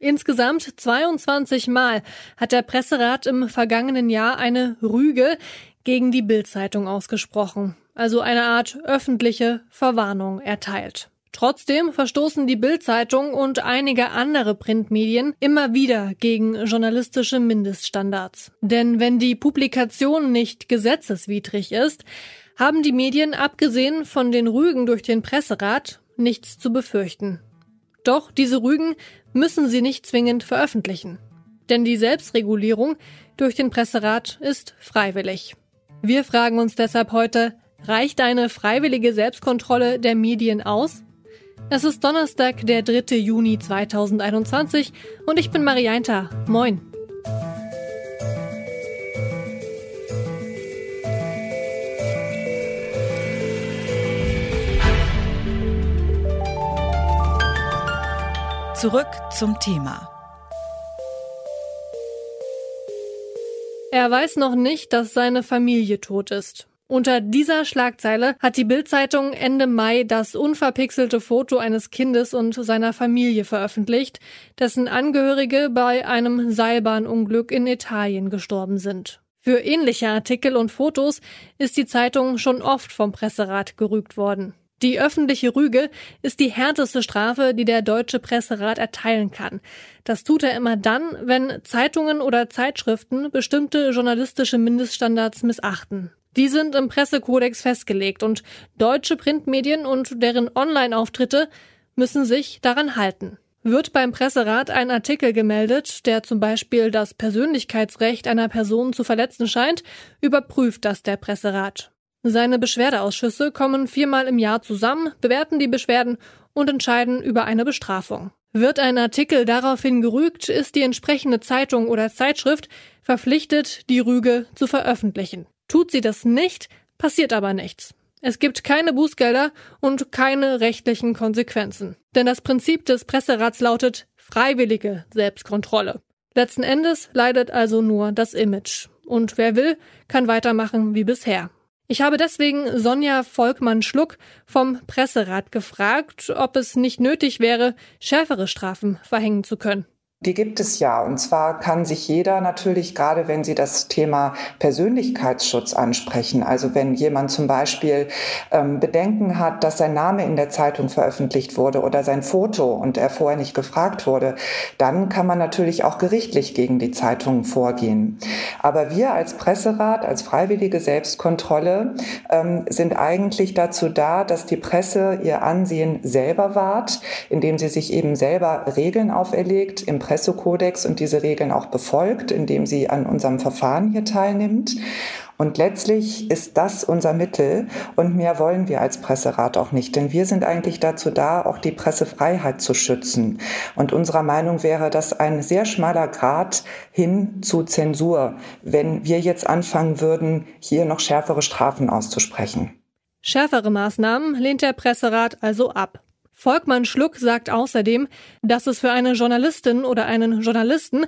Insgesamt 22 Mal hat der Presserat im vergangenen Jahr eine Rüge gegen die Bildzeitung ausgesprochen, also eine Art öffentliche Verwarnung erteilt. Trotzdem verstoßen die Bildzeitung und einige andere Printmedien immer wieder gegen journalistische Mindeststandards. Denn wenn die Publikation nicht gesetzeswidrig ist, haben die Medien abgesehen von den Rügen durch den Presserat nichts zu befürchten. Doch diese Rügen müssen sie nicht zwingend veröffentlichen. Denn die Selbstregulierung durch den Presserat ist freiwillig. Wir fragen uns deshalb heute, reicht eine freiwillige Selbstkontrolle der Medien aus? Es ist Donnerstag, der 3. Juni 2021 und ich bin Marianta. Moin. Zurück zum Thema. Er weiß noch nicht, dass seine Familie tot ist. Unter dieser Schlagzeile hat die Bildzeitung Ende Mai das unverpixelte Foto eines Kindes und seiner Familie veröffentlicht, dessen Angehörige bei einem Seilbahnunglück in Italien gestorben sind. Für ähnliche Artikel und Fotos ist die Zeitung schon oft vom Presserat gerügt worden. Die öffentliche Rüge ist die härteste Strafe, die der deutsche Presserat erteilen kann. Das tut er immer dann, wenn Zeitungen oder Zeitschriften bestimmte journalistische Mindeststandards missachten. Die sind im Pressekodex festgelegt und deutsche Printmedien und deren Online-Auftritte müssen sich daran halten. Wird beim Presserat ein Artikel gemeldet, der zum Beispiel das Persönlichkeitsrecht einer Person zu verletzen scheint, überprüft das der Presserat. Seine Beschwerdeausschüsse kommen viermal im Jahr zusammen, bewerten die Beschwerden und entscheiden über eine Bestrafung. Wird ein Artikel daraufhin gerügt, ist die entsprechende Zeitung oder Zeitschrift verpflichtet, die Rüge zu veröffentlichen. Tut sie das nicht, passiert aber nichts. Es gibt keine Bußgelder und keine rechtlichen Konsequenzen. Denn das Prinzip des Presserats lautet freiwillige Selbstkontrolle. Letzten Endes leidet also nur das Image. Und wer will, kann weitermachen wie bisher. Ich habe deswegen Sonja Volkmann-Schluck vom Presserat gefragt, ob es nicht nötig wäre, schärfere Strafen verhängen zu können. Die gibt es ja. Und zwar kann sich jeder natürlich, gerade wenn Sie das Thema Persönlichkeitsschutz ansprechen, also wenn jemand zum Beispiel ähm, Bedenken hat, dass sein Name in der Zeitung veröffentlicht wurde oder sein Foto und er vorher nicht gefragt wurde, dann kann man natürlich auch gerichtlich gegen die Zeitungen vorgehen. Aber wir als Presserat, als freiwillige Selbstkontrolle ähm, sind eigentlich dazu da, dass die Presse ihr Ansehen selber wahrt, indem sie sich eben selber Regeln auferlegt, im Pressekodex und diese Regeln auch befolgt, indem sie an unserem Verfahren hier teilnimmt. Und letztlich ist das unser Mittel und mehr wollen wir als Presserat auch nicht, denn wir sind eigentlich dazu da, auch die Pressefreiheit zu schützen. Und unserer Meinung wäre das ein sehr schmaler Grad hin zu Zensur, wenn wir jetzt anfangen würden, hier noch schärfere Strafen auszusprechen. Schärfere Maßnahmen lehnt der Presserat also ab. Volkmann Schluck sagt außerdem, dass es für eine Journalistin oder einen Journalisten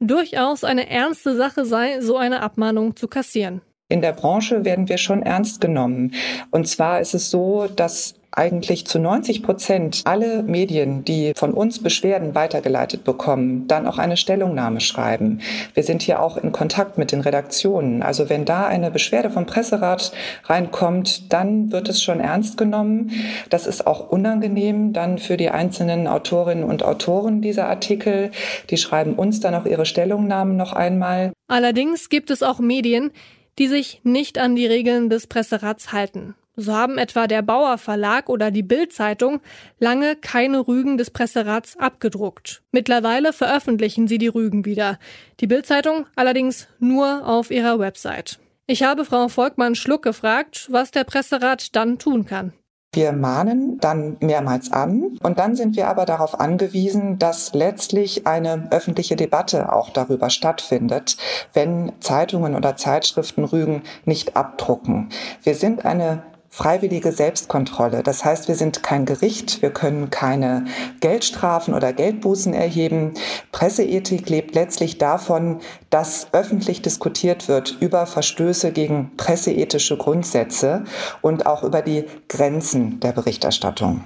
durchaus eine ernste Sache sei, so eine Abmahnung zu kassieren. In der Branche werden wir schon ernst genommen. Und zwar ist es so, dass eigentlich zu 90 Prozent alle Medien, die von uns Beschwerden weitergeleitet bekommen, dann auch eine Stellungnahme schreiben. Wir sind hier auch in Kontakt mit den Redaktionen. Also wenn da eine Beschwerde vom Presserat reinkommt, dann wird es schon ernst genommen. Das ist auch unangenehm dann für die einzelnen Autorinnen und Autoren dieser Artikel. Die schreiben uns dann auch ihre Stellungnahmen noch einmal. Allerdings gibt es auch Medien, die sich nicht an die Regeln des Presserats halten. So haben etwa der Bauer Verlag oder die Bild-Zeitung lange keine Rügen des Presserats abgedruckt. Mittlerweile veröffentlichen sie die Rügen wieder. Die Bild-Zeitung allerdings nur auf ihrer Website. Ich habe Frau Volkmann Schluck gefragt, was der Presserat dann tun kann. Wir mahnen dann mehrmals an und dann sind wir aber darauf angewiesen, dass letztlich eine öffentliche Debatte auch darüber stattfindet, wenn Zeitungen oder Zeitschriften Rügen nicht abdrucken. Wir sind eine freiwillige Selbstkontrolle. Das heißt, wir sind kein Gericht, wir können keine Geldstrafen oder Geldbußen erheben. Presseethik lebt letztlich davon, dass öffentlich diskutiert wird über Verstöße gegen presseethische Grundsätze und auch über die Grenzen der Berichterstattung.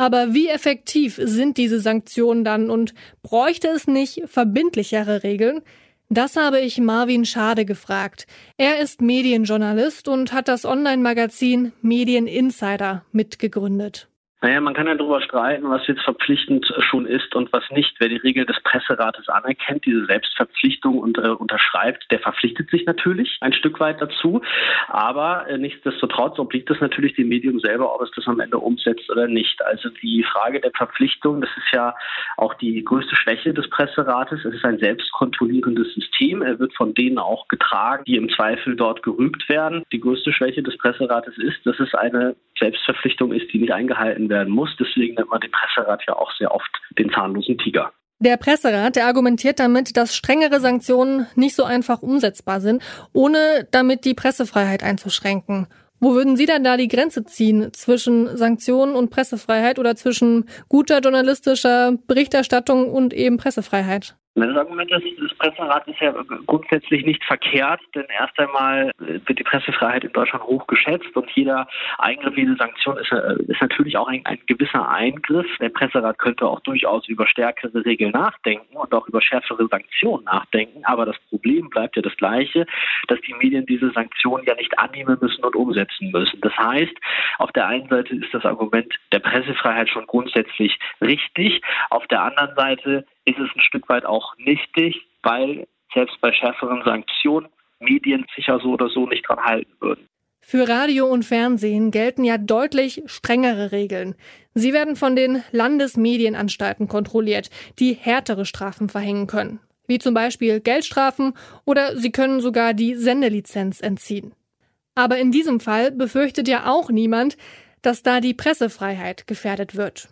Aber wie effektiv sind diese Sanktionen dann und bräuchte es nicht verbindlichere Regeln? Das habe ich Marvin Schade gefragt. Er ist Medienjournalist und hat das Online-Magazin Medien Insider mitgegründet. Naja, man kann ja darüber streiten, was jetzt verpflichtend schon ist und was nicht. Wer die Regel des Presserates anerkennt, diese Selbstverpflichtung und äh, unterschreibt, der verpflichtet sich natürlich ein Stück weit dazu. Aber äh, nichtsdestotrotz obliegt es natürlich dem Medium selber, ob es das am Ende umsetzt oder nicht. Also die Frage der Verpflichtung, das ist ja auch die größte Schwäche des Presserates. Es ist ein selbstkontrollierendes System. Er wird von denen auch getragen, die im Zweifel dort gerügt werden. Die größte Schwäche des Presserates ist, dass es eine Selbstverpflichtung ist, die nicht eingehalten werden muss. Deswegen nennt man den Presserat ja auch sehr oft den zahnlosen Tiger. Der Presserat, der argumentiert damit, dass strengere Sanktionen nicht so einfach umsetzbar sind, ohne damit die Pressefreiheit einzuschränken. Wo würden Sie denn da die Grenze ziehen zwischen Sanktionen und Pressefreiheit oder zwischen guter journalistischer Berichterstattung und eben Pressefreiheit? Das Argument des, des Presserats ist ja grundsätzlich nicht verkehrt, denn erst einmal wird die Pressefreiheit in Deutschland hoch geschätzt und jeder Eingriff, jede Sanktion ist, äh, ist natürlich auch ein, ein, gewisser Eingriff. Der Presserat könnte auch durchaus über stärkere Regeln nachdenken und auch über schärfere Sanktionen nachdenken, aber das Problem bleibt ja das gleiche, dass die Medien diese Sanktionen ja nicht annehmen müssen und umsetzen müssen. Das heißt, auf der einen Seite ist das Argument der Pressefreiheit schon grundsätzlich richtig, auf der anderen Seite ist es ein Stück weit auch nichtig, weil selbst bei schärferen Sanktionen Medien sicher so oder so nicht dran halten würden. Für Radio und Fernsehen gelten ja deutlich strengere Regeln. Sie werden von den Landesmedienanstalten kontrolliert, die härtere Strafen verhängen können, wie zum Beispiel Geldstrafen oder sie können sogar die Sendelizenz entziehen. Aber in diesem Fall befürchtet ja auch niemand, dass da die Pressefreiheit gefährdet wird.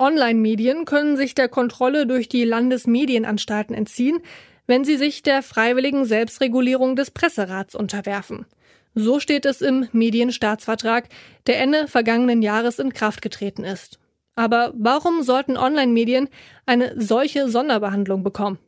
Online-Medien können sich der Kontrolle durch die Landesmedienanstalten entziehen, wenn sie sich der freiwilligen Selbstregulierung des Presserats unterwerfen. So steht es im Medienstaatsvertrag, der Ende vergangenen Jahres in Kraft getreten ist. Aber warum sollten Online-Medien eine solche Sonderbehandlung bekommen?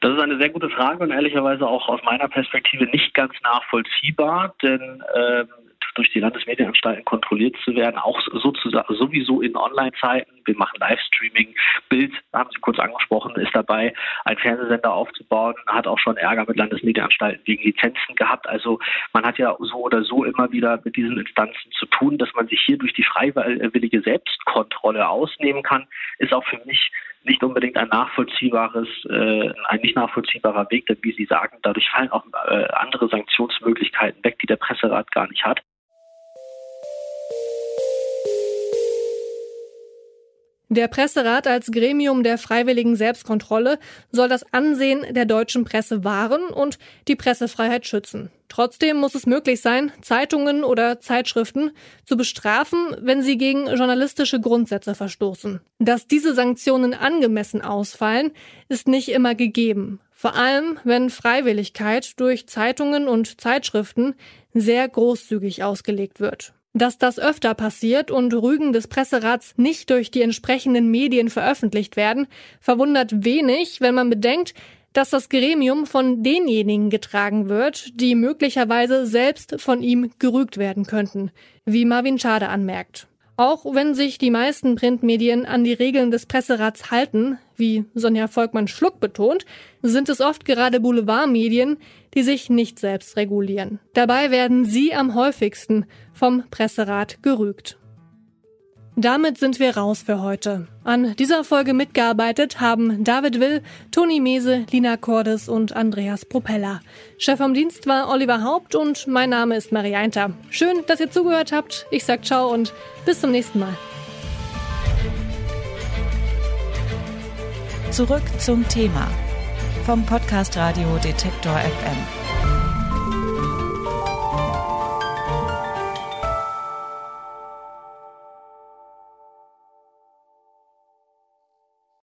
Das ist eine sehr gute Frage und ehrlicherweise auch aus meiner Perspektive nicht ganz nachvollziehbar, denn ähm, durch die Landesmedienanstalten kontrolliert zu werden, auch sozusagen sowieso in Online-Zeiten. Wir machen Livestreaming. Bild, haben Sie kurz angesprochen, ist dabei, einen Fernsehsender aufzubauen, hat auch schon Ärger mit Landesmedienanstalten wegen Lizenzen gehabt. Also man hat ja so oder so immer wieder mit diesen Instanzen zu tun, dass man sich hier durch die freiwillige Selbstkontrolle ausnehmen kann, ist auch für mich nicht unbedingt ein nachvollziehbares, äh, ein nicht nachvollziehbarer Weg, denn wie Sie sagen, dadurch fallen auch äh, andere Sanktionsmöglichkeiten weg, die der Presserat gar nicht hat. Der Presserat als Gremium der freiwilligen Selbstkontrolle soll das Ansehen der deutschen Presse wahren und die Pressefreiheit schützen. Trotzdem muss es möglich sein, Zeitungen oder Zeitschriften zu bestrafen, wenn sie gegen journalistische Grundsätze verstoßen. Dass diese Sanktionen angemessen ausfallen, ist nicht immer gegeben. Vor allem, wenn Freiwilligkeit durch Zeitungen und Zeitschriften sehr großzügig ausgelegt wird. Dass das öfter passiert und Rügen des Presserats nicht durch die entsprechenden Medien veröffentlicht werden, verwundert wenig, wenn man bedenkt, dass das Gremium von denjenigen getragen wird, die möglicherweise selbst von ihm gerügt werden könnten, wie Marvin Schade anmerkt. Auch wenn sich die meisten Printmedien an die Regeln des Presserats halten, wie Sonja Volkmann-Schluck betont, sind es oft gerade Boulevardmedien, die sich nicht selbst regulieren. Dabei werden sie am häufigsten vom Presserat gerügt. Damit sind wir raus für heute. An dieser Folge mitgearbeitet haben David Will, Toni Mese, Lina Cordes und Andreas Propeller. Chef vom Dienst war Oliver Haupt und mein Name ist Maria Einter. Schön, dass ihr zugehört habt. Ich sag ciao und bis zum nächsten Mal. Zurück zum Thema vom Podcast Radio Detektor FM.